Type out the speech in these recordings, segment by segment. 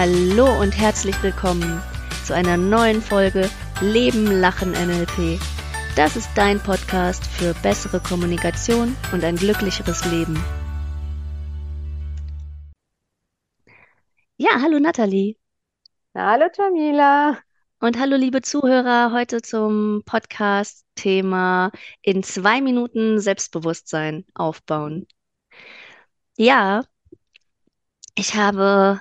Hallo und herzlich willkommen zu einer neuen Folge Leben, Lachen, NLP. Das ist dein Podcast für bessere Kommunikation und ein glücklicheres Leben. Ja, hallo Nathalie. Hallo Jamila. Und hallo liebe Zuhörer, heute zum Podcast-Thema in zwei Minuten Selbstbewusstsein aufbauen. Ja, ich habe,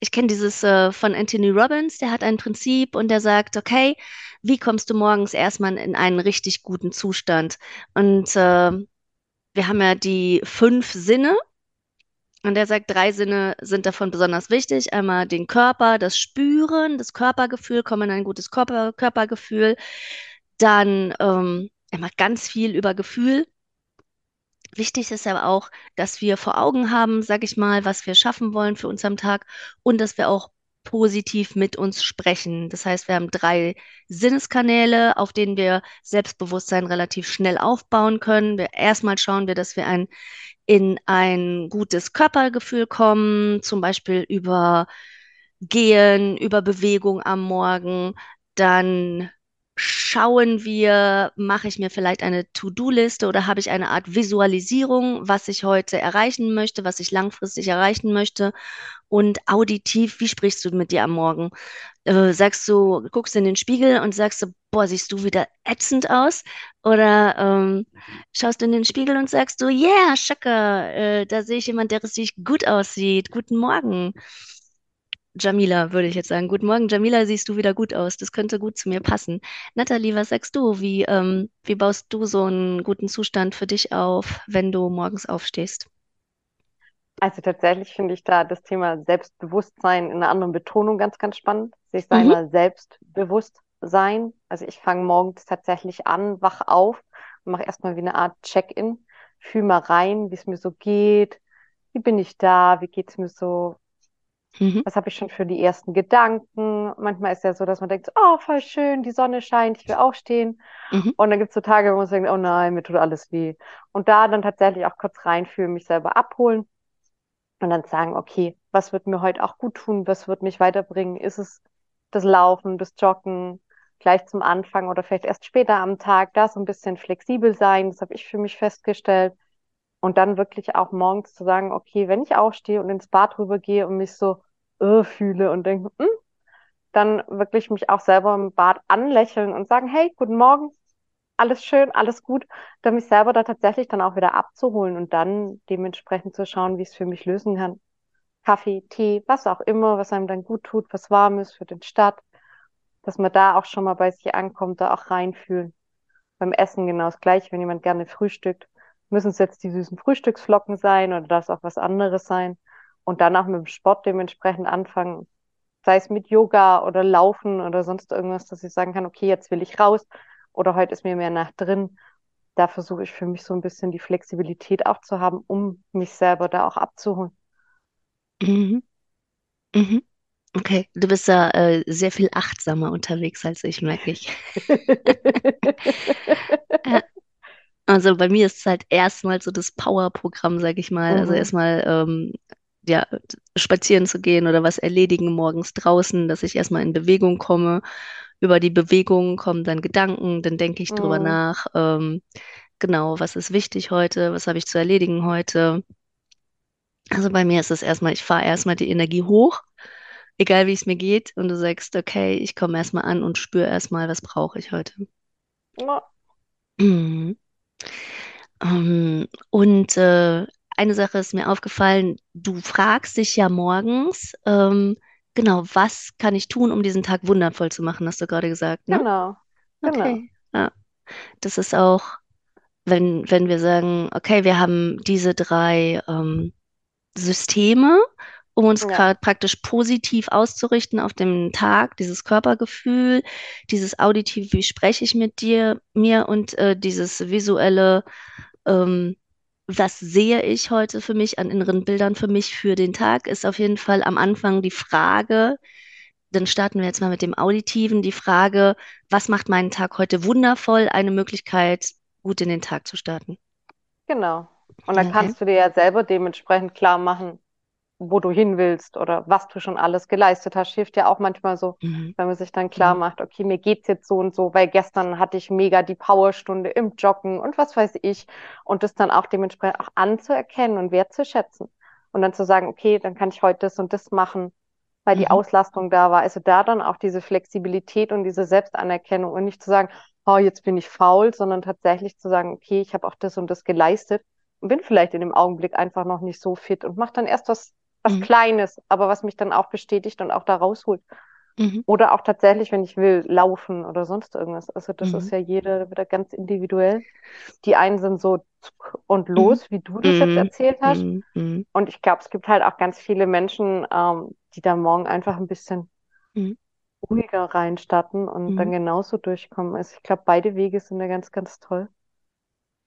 ich kenne dieses äh, von Anthony Robbins, der hat ein Prinzip und der sagt, okay, wie kommst du morgens erstmal in einen richtig guten Zustand? Und äh, wir haben ja die fünf Sinne und er sagt, drei Sinne sind davon besonders wichtig. Einmal den Körper, das Spüren, das Körpergefühl, kommen in ein gutes Körper, Körpergefühl. Dann ähm, er macht ganz viel über Gefühl. Wichtig ist aber auch, dass wir vor Augen haben, sag ich mal, was wir schaffen wollen für uns am Tag und dass wir auch positiv mit uns sprechen. Das heißt, wir haben drei Sinneskanäle, auf denen wir Selbstbewusstsein relativ schnell aufbauen können. Wir, erstmal schauen wir, dass wir ein, in ein gutes Körpergefühl kommen, zum Beispiel über Gehen, über Bewegung am Morgen. Dann schauen wir, mache ich mir vielleicht eine To-Do-Liste oder habe ich eine Art Visualisierung, was ich heute erreichen möchte, was ich langfristig erreichen möchte. Und auditiv, wie sprichst du mit dir am Morgen? Äh, sagst du, guckst in den Spiegel und sagst du, boah, siehst du wieder ätzend aus? Oder ähm, schaust du in den Spiegel und sagst du, yeah, Schöcker, äh, da sehe ich jemand, der richtig gut aussieht. Guten Morgen. Jamila, würde ich jetzt sagen. Guten Morgen, Jamila, siehst du wieder gut aus. Das könnte gut zu mir passen. Nathalie, was sagst du? Wie, ähm, wie baust du so einen guten Zustand für dich auf, wenn du morgens aufstehst? Also tatsächlich finde ich da das Thema Selbstbewusstsein in einer anderen Betonung ganz, ganz spannend. Sich Mhm, seiner selbstbewusst sein. Also ich fange morgens tatsächlich an, wach auf und mache erstmal wie eine Art Check-in. Fühl mal rein, wie es mir so geht. Wie bin ich da? Wie geht es mir so? Mhm, Was habe ich schon für die ersten Gedanken? Manchmal ist ja so, dass man denkt, oh, voll schön, die Sonne scheint, ich will aufstehen. mhm, Und dann gibt es so Tage, wo man denkt, oh nein, mir tut alles weh. Und da dann tatsächlich auch kurz reinfühlen, mich selber abholen und dann sagen, okay, was wird mir heute auch gut tun? Was wird mich weiterbringen? Ist es das Laufen, das Joggen gleich zum Anfang oder vielleicht erst später am Tag? Da so ein bisschen flexibel sein, das habe ich für mich festgestellt. Und dann wirklich auch morgens zu sagen, okay, wenn ich aufstehe und ins Bad rübergehe und mich so äh, fühle und denke, hm, dann wirklich mich auch selber im Bad anlächeln und sagen, hey, guten Morgen, alles schön, alles gut, dann mich selber da tatsächlich dann auch wieder abzuholen und dann dementsprechend zu schauen, wie es für mich lösen kann. Kaffee, Tee, was auch immer, was einem dann gut tut, was warm ist für den Start, dass man da auch schon mal bei sich ankommt, da auch reinfühlen. Beim Essen genau das Gleiche, wenn jemand gerne frühstückt, müssen es jetzt die süßen Frühstücksflocken sein oder darf es auch was anderes sein? Und dann auch mit dem Sport dementsprechend anfangen, sei es mit Yoga oder Laufen oder sonst irgendwas, dass ich sagen kann, okay, jetzt will ich raus oder heute ist mir mehr nach drin. Da versuche ich für mich so ein bisschen die Flexibilität auch zu haben, um mich selber da auch abzuholen. mhm, mhm. Okay, du bist da äh, sehr viel achtsamer unterwegs als ich, merke ich. Ja, also bei mir ist es halt erstmal so das Power-Programm, sag ich mal. Also Mhm. erstmal ähm, ja, spazieren zu gehen oder was erledigen morgens draußen, dass ich erstmal in Bewegung komme. Über die Bewegung kommen dann Gedanken, dann denke ich drüber Mhm. nach, ähm, genau, was ist wichtig heute, was habe ich zu erledigen heute. Also bei mir ist es erstmal, ich fahre erstmal die Energie hoch, egal wie es mir geht, und du sagst, okay, ich komme erstmal an und spüre erstmal, was brauche ich heute. Ja, Mhm. Ähm, und äh, eine Sache ist mir aufgefallen, du fragst dich ja morgens, ähm, genau, was kann ich tun, um diesen Tag wundervoll zu machen, hast du gerade gesagt, ne? genau, genau. Okay, ja, das ist auch, wenn, wenn wir sagen, okay, wir haben diese drei ähm, Systeme, um uns Ja, gerade praktisch positiv auszurichten auf den Tag, dieses Körpergefühl, dieses auditive, wie spreche ich mit dir, mir und äh, dieses visuelle, ähm, was sehe ich heute für mich an inneren Bildern für mich für den Tag, ist auf jeden Fall am Anfang die Frage, dann starten wir jetzt mal mit dem Auditiven, die Frage, was macht meinen Tag heute wundervoll, eine Möglichkeit, gut in den Tag zu starten. genau. Und dann Okay. kannst du dir ja selber dementsprechend klar machen, wo du hin willst oder was du schon alles geleistet hast, hilft ja auch manchmal so, Mhm. wenn man sich dann klar Mhm. macht, okay, mir geht's jetzt so und so, weil gestern hatte ich mega die Powerstunde im Joggen und was weiß ich und das dann auch dementsprechend auch anzuerkennen und wertzuschätzen und dann zu sagen, okay, dann kann ich heute das und das machen, weil die Mhm. Auslastung da war. Also da dann auch diese Flexibilität und diese Selbstanerkennung und nicht zu sagen, oh, jetzt bin ich faul, sondern tatsächlich zu sagen, okay, ich habe auch das und das geleistet und bin vielleicht in dem Augenblick einfach noch nicht so fit und mache dann erst was, was Mhm. Kleines, aber was mich dann auch bestätigt und auch da rausholt. Mhm. Oder auch tatsächlich, wenn ich will, laufen oder sonst irgendwas. Also das Mhm. ist ja jeder wieder ganz individuell. Die einen sind so zuck und los, wie du das jetzt Mhm. erzählt hast. Mhm. Mhm. Und ich glaube, es gibt halt auch ganz viele Menschen, ähm, die da morgen einfach ein bisschen Mhm. ruhiger reinstatten und dann Mhm. genauso durchkommen. Also ich glaube, beide Wege sind ja ganz, ganz toll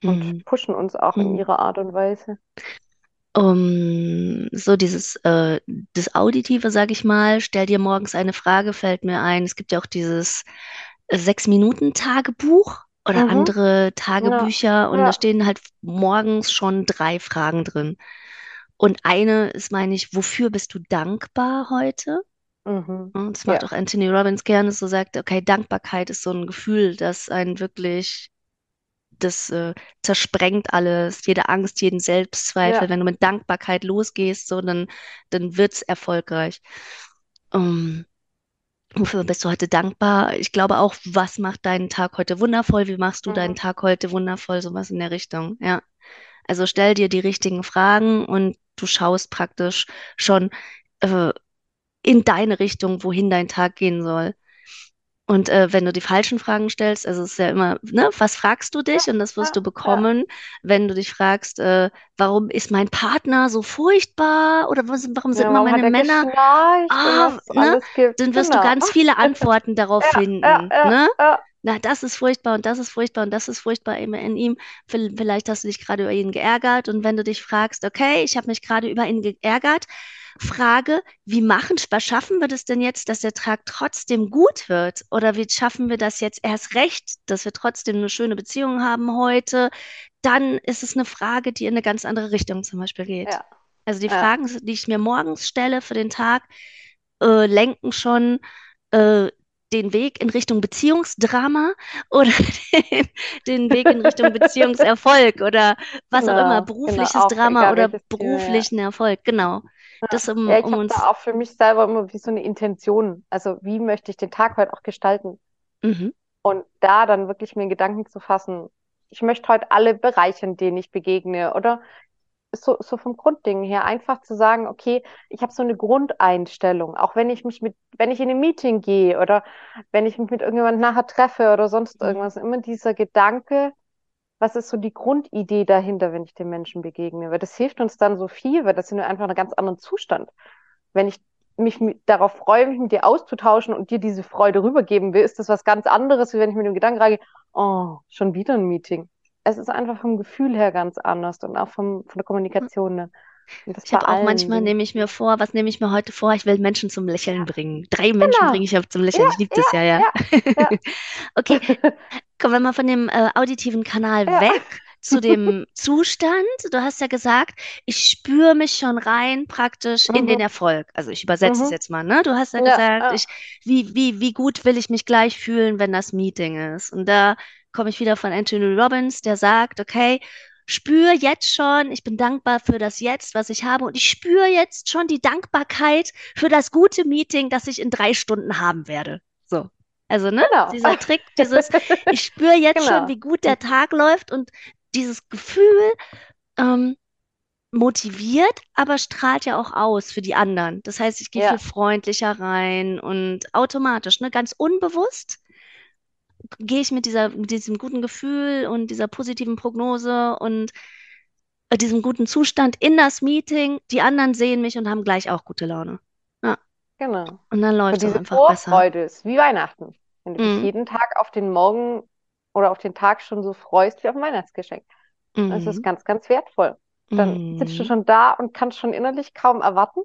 und Mhm. pushen uns auch in Mhm. ihrer Art und Weise. Um, so dieses, äh, das Auditive, sag ich mal, stell dir morgens eine Frage, fällt mir ein. Es gibt ja auch dieses Sechs-Minuten-Tagebuch oder Mhm. andere Ja, Tagebücher und da ja. stehen halt morgens schon drei Fragen drin. Und eine ist, meine ich, wofür bist du dankbar heute? Mhm. Und das macht Ja, auch Anthony Robbins gerne, so sagt, okay, Dankbarkeit ist so ein Gefühl, das einen wirklich das äh, zersprengt alles, jede Angst, jeden Selbstzweifel. ja. Wenn du mit Dankbarkeit losgehst, so, dann, dann wird's erfolgreich. Ähm, wofür bist du heute dankbar? Ich glaube auch, was macht deinen Tag heute wundervoll? Wie machst du deinen Mhm. Tag heute wundervoll? Sowas in der Richtung, ja. Also stell dir die richtigen Fragen und du schaust praktisch schon äh, in deine Richtung, wohin dein Tag gehen soll. Und äh, wenn du die falschen Fragen stellst, also es ist ja immer, ne, was fragst du dich? Und das wirst du bekommen, wenn du dich fragst, äh, warum ist mein Partner so furchtbar? Oder was, warum sind Ja, immer meine er Männer, ah, ne? Dann wirst du Genau. ganz viele Antworten darauf ja, finden, ja, ne? Na, das ist furchtbar und das ist furchtbar und das ist furchtbar immer in ihm. Vielleicht hast du dich gerade über ihn geärgert und wenn du dich fragst, okay, ich habe mich gerade über ihn geärgert, frage, wie machen, was schaffen wir das denn jetzt, dass der Tag trotzdem gut wird? Oder wie schaffen wir das jetzt erst recht, dass wir trotzdem eine schöne Beziehung haben heute? Dann ist es eine Frage, die in eine ganz andere Richtung zum Beispiel geht. Ja, Also die ja. Fragen, die ich mir morgens stelle für den Tag, äh, lenken schon äh, den Weg in Richtung Beziehungsdrama oder den, den Weg in Richtung Beziehungserfolg oder was auch immer, Genau, genau, berufliches auch Drama oder Thema, ja. beruflichen Erfolg. Genau. Das, um, Ja, ich um uns. da auch für mich selber immer wie so eine Intention. Also wie möchte ich den Tag heute auch gestalten? Mhm. Und da dann wirklich mir Gedanken zu fassen, ich möchte heute alle bereichern, denen ich begegne. Oder so, so vom Grundding her, einfach zu sagen, okay, ich habe so eine Grundeinstellung, auch wenn ich mich mit, wenn ich in ein Meeting gehe oder wenn ich mich mit irgendjemandem nachher treffe oder sonst Mhm. irgendwas, immer dieser Gedanke, was ist so die Grundidee dahinter, wenn ich den Menschen begegne? Weil das hilft uns dann so viel, weil das sind wir einfach in einem ganz anderen Zustand. Wenn ich mich darauf freue, mich mit dir auszutauschen und dir diese Freude rübergeben will, ist das was ganz anderes, wie wenn ich mit dem Gedanken reingehe, oh, schon wieder ein Meeting. Es ist einfach vom Gefühl her ganz anders und auch vom, von der Kommunikation. Ne? Ich habe auch manchmal, nehme ich mir vor, was nehme ich mir heute vor? Ich will Menschen zum Lächeln Ja, bringen. Drei Menschen genau. bringe ich zum Lächeln. Ja, Ich liebe das ja, ja, ja. Okay, kommen wir mal von dem äh, auditiven Kanal weg zu dem Zustand. Du hast ja gesagt, ich spüre mich schon rein praktisch in den Mhm, Erfolg. Also ich übersetze es mhm. jetzt mal, ne? Du hast ja gesagt, ich, wie, wie, wie gut will ich mich gleich fühlen, wenn das Meeting ist? Und da komme ich wieder von Anthony Robbins, der sagt, okay, spür jetzt schon, ich bin dankbar für das Jetzt, was ich habe, und ich spüre jetzt schon die Dankbarkeit für das gute Meeting, das ich in drei Stunden haben werde. So. Also, ne? Genau. Dieser Trick, dieses, ich spüre jetzt schon, Genau. wie gut der Tag läuft und dieses Gefühl ähm, motiviert, aber strahlt ja auch aus für die anderen. Das heißt, ich gehe viel Ja, freundlicher rein und automatisch, ne, ganz unbewusst gehe ich mit dieser, mit diesem guten Gefühl und dieser positiven Prognose und äh, diesem guten Zustand in das Meeting. Die anderen sehen mich und haben gleich auch gute Laune. Ja, genau. und dann läuft es einfach besser. Vorfreude ist wie Weihnachten. Wenn du dich Mhm. jeden Tag auf den Morgen oder auf den Tag schon so freust wie auf ein Weihnachtsgeschenk. Das ist Mhm. ganz, ganz wertvoll. Dann sitzt du schon da und kannst schon innerlich kaum erwarten.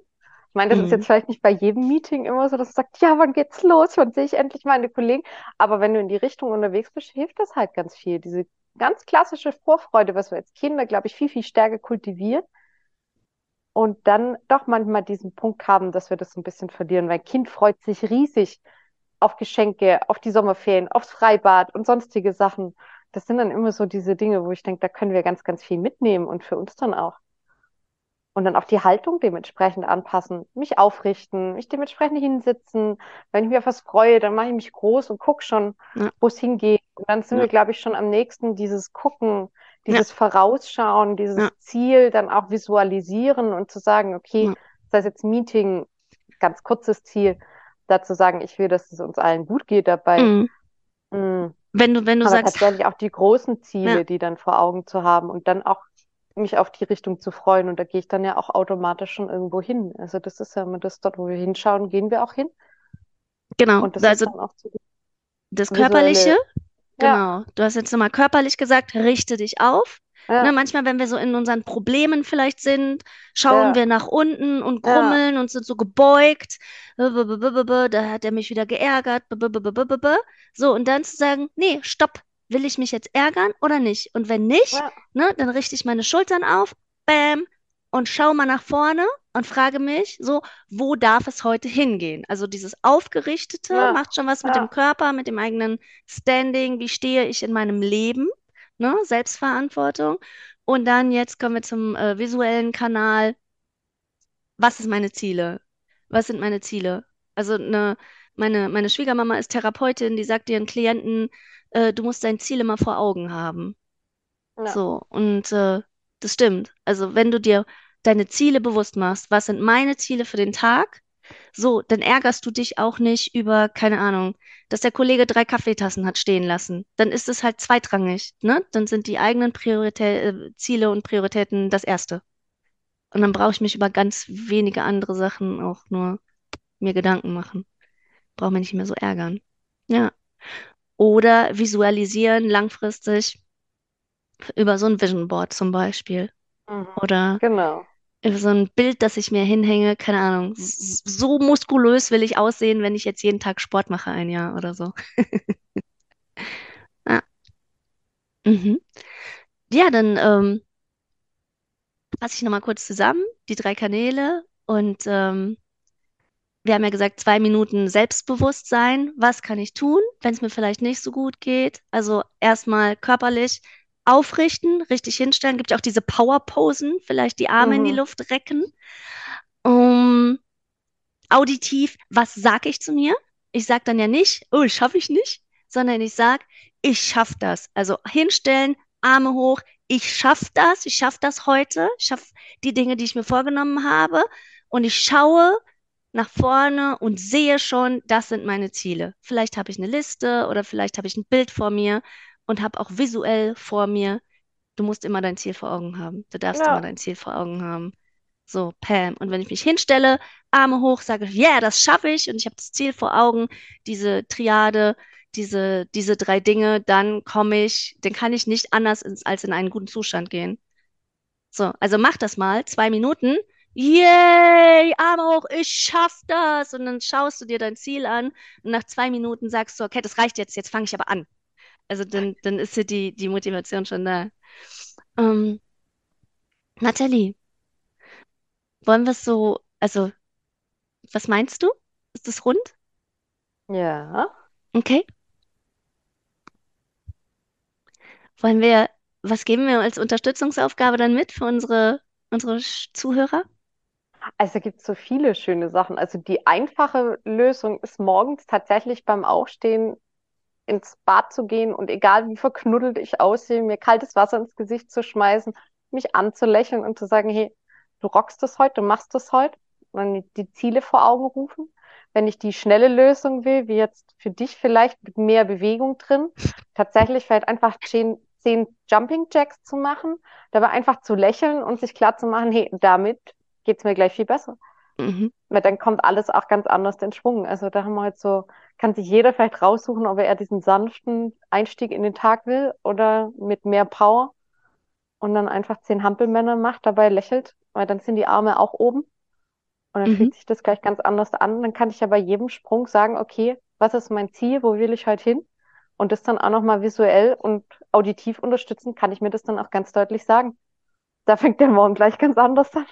Ich meine, das ist Mhm. jetzt vielleicht nicht bei jedem Meeting immer so, dass du sagst, ja, wann geht's los? Wann sehe ich endlich meine Kollegen? Aber wenn du in die Richtung unterwegs bist, hilft das halt ganz viel. Diese ganz klassische Vorfreude, was wir als Kinder, glaube ich, viel, viel stärker kultivieren. und dann doch manchmal diesen Punkt haben, dass wir das ein bisschen verlieren, weil Kind freut sich riesig auf Geschenke, auf die Sommerferien, aufs Freibad und sonstige Sachen. Das sind dann immer so diese Dinge, wo ich denke, da können wir ganz, ganz viel mitnehmen und für uns dann auch. Und dann auch die Haltung dementsprechend anpassen, mich aufrichten, mich dementsprechend hinsetzen. Wenn ich mich auf was freue, dann mache ich mich groß und gucke schon, Ja. wo es hingeht. Und dann sind Ja. wir, glaube ich, schon am nächsten dieses Gucken, Ja. dieses Vorausschauen, dieses Ja. Ziel dann auch visualisieren und zu sagen, okay, Ja. sei es jetzt Meeting, ganz kurzes Ziel, dazu sagen, ich will, dass es uns allen gut geht dabei. Mhm. Mm. Wenn du, wenn du Aber sagst, tatsächlich auch die großen Ziele, Ja. die dann vor Augen zu haben und dann auch mich auf die Richtung zu freuen. Und da gehe ich dann ja auch automatisch schon irgendwo hin. Also das ist ja immer das, dort, wo wir hinschauen, gehen wir auch hin. genau, Und das ist also dann auch so das Körperliche, Ja. genau. Du hast jetzt nochmal körperlich gesagt, richte dich auf. Ja, Ne, manchmal, wenn wir so in unseren Problemen vielleicht sind, schauen Ja. wir nach unten und Ja. krummeln und sind so gebeugt. B- Da hat er mich wieder geärgert. So, und dann zu sagen, nee, stopp, will ich mich jetzt ärgern oder nicht? Und wenn nicht, Ja. ne, dann richte ich meine Schultern auf, bam, und schau mal nach vorne und frage mich so, wo darf es heute hingehen? Also dieses Aufgerichtete Ja. macht schon was mit Ja. dem Körper, mit dem eigenen Standing, wie stehe ich in meinem Leben, ne? Selbstverantwortung. Und dann jetzt kommen wir zum äh, visuellen Kanal. Was ist meine Ziele? Was sind meine Ziele? Also ne, meine, meine Schwiegermama ist Therapeutin, die sagt ihren Klienten, äh, du musst dein Ziel immer vor Augen haben. Ja. So, und äh, das stimmt. Also, wenn du dir deine Ziele bewusst machst, was sind meine Ziele für den Tag, so, dann ärgerst du dich auch nicht über, keine Ahnung, dass der Kollege drei Kaffeetassen hat stehen lassen. Dann ist es halt zweitrangig, ne? Dann sind die eigenen Priorität, äh, Ziele und Prioritäten das Erste. Und dann brauche ich mich über ganz wenige andere Sachen auch nur mir Gedanken machen. Brauche mich nicht mehr so ärgern. Ja. Oder visualisieren langfristig über so ein Vision Board zum Beispiel. Mhm. Oder Genau. über so ein Bild, das ich mir hinhänge, keine Ahnung. So muskulös will ich aussehen, wenn ich jetzt jeden Tag Sport mache, ein Jahr oder so. Ja. Mhm. Ja, dann ähm, fasse ich nochmal kurz zusammen, die drei Kanäle. Und ähm, wir haben ja gesagt, zwei Minuten Selbstbewusstsein. Was kann ich tun, wenn es mir vielleicht nicht so gut geht? Also erstmal körperlich aufrichten, richtig hinstellen. Gibt ja auch diese Power-Posen, vielleicht die Arme in die Mhm. Luft recken. Um, auditiv, was sage ich zu mir? Ich sage dann ja nicht, oh, schaffe ich nicht, sondern ich sage, ich schaffe das. Also hinstellen, Arme hoch, ich schaffe das, ich schaffe das heute, ich schaffe die Dinge, die ich mir vorgenommen habe und ich schaue nach vorne und sehe schon, das sind meine Ziele. Vielleicht habe ich eine Liste oder vielleicht habe ich ein Bild vor mir und habe auch visuell vor mir, du musst immer dein Ziel vor Augen haben. Du darfst Ja. immer dein Ziel vor Augen haben. So, Pam. Und wenn ich mich hinstelle, Arme hoch, sage, ja, yeah, das schaffe ich und ich habe das Ziel vor Augen, diese Triade, diese, diese drei Dinge, dann komme ich, dann kann ich nicht anders ins, als in einen guten Zustand gehen. So, also mach das mal, zwei Minuten. Yay, Arme hoch, ich schaff das. Und dann schaust du dir dein Ziel an und nach zwei Minuten sagst du, okay, das reicht jetzt, jetzt fange ich aber an. Also dann, dann ist ja die, die Motivation schon da. Ähm, Nathalie, wollen wir es so, also, was meinst du? Ist das rund? Ja. Okay. Wollen wir, was geben wir als Unterstützungsaufgabe dann mit für unsere, unsere Zuhörer? Also gibt es so viele schöne Sachen. Also die einfache Lösung ist morgens tatsächlich beim Aufstehen ins Bad zu gehen und egal wie verknuddelt ich aussehe, mir kaltes Wasser ins Gesicht zu schmeißen, mich anzulächeln und zu sagen, hey, du rockst das heute, du machst das heute. Und die Ziele vor Augen rufen. Wenn ich die schnelle Lösung will, wie jetzt für dich vielleicht mit mehr Bewegung drin, tatsächlich vielleicht einfach zehn, zehn Jumping Jacks zu machen, dabei einfach zu lächeln und sich klar zu machen, hey, damit geht's mir gleich viel besser. Mhm. Weil dann kommt alles auch ganz anders in Schwung. Also da haben wir jetzt so, kann sich jeder vielleicht raussuchen, ob er eher diesen sanften Einstieg in den Tag will oder mit mehr Power und dann einfach zehn Hampelmänner macht, dabei lächelt, weil dann sind die Arme auch oben und dann Mhm. fühlt sich das gleich ganz anders an. Dann kann ich ja bei jedem Sprung sagen, okay, was ist mein Ziel, wo will ich heute hin? Und das dann auch nochmal visuell und auditiv unterstützen, kann ich mir das dann auch ganz deutlich sagen. Da fängt der Morgen gleich ganz anders an.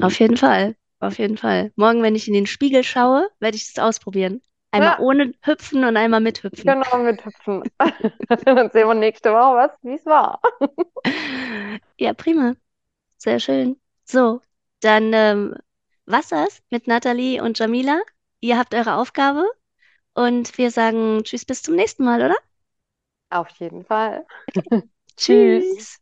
Auf jeden Fall. Auf jeden Fall. Morgen, wenn ich in den Spiegel schaue, werde ich das ausprobieren. Einmal Ja, ohne hüpfen und einmal mit hüpfen. genau, mit Hüpfen. Dann sehen wir nächste Woche, was, wie es war. Ja, prima. Sehr schön. So, dann ähm, was das mit Nathalie und Jamila? Ihr habt eure Aufgabe und wir sagen Tschüss bis zum nächsten Mal, oder? Auf jeden Fall. Tschüss. Tschüss.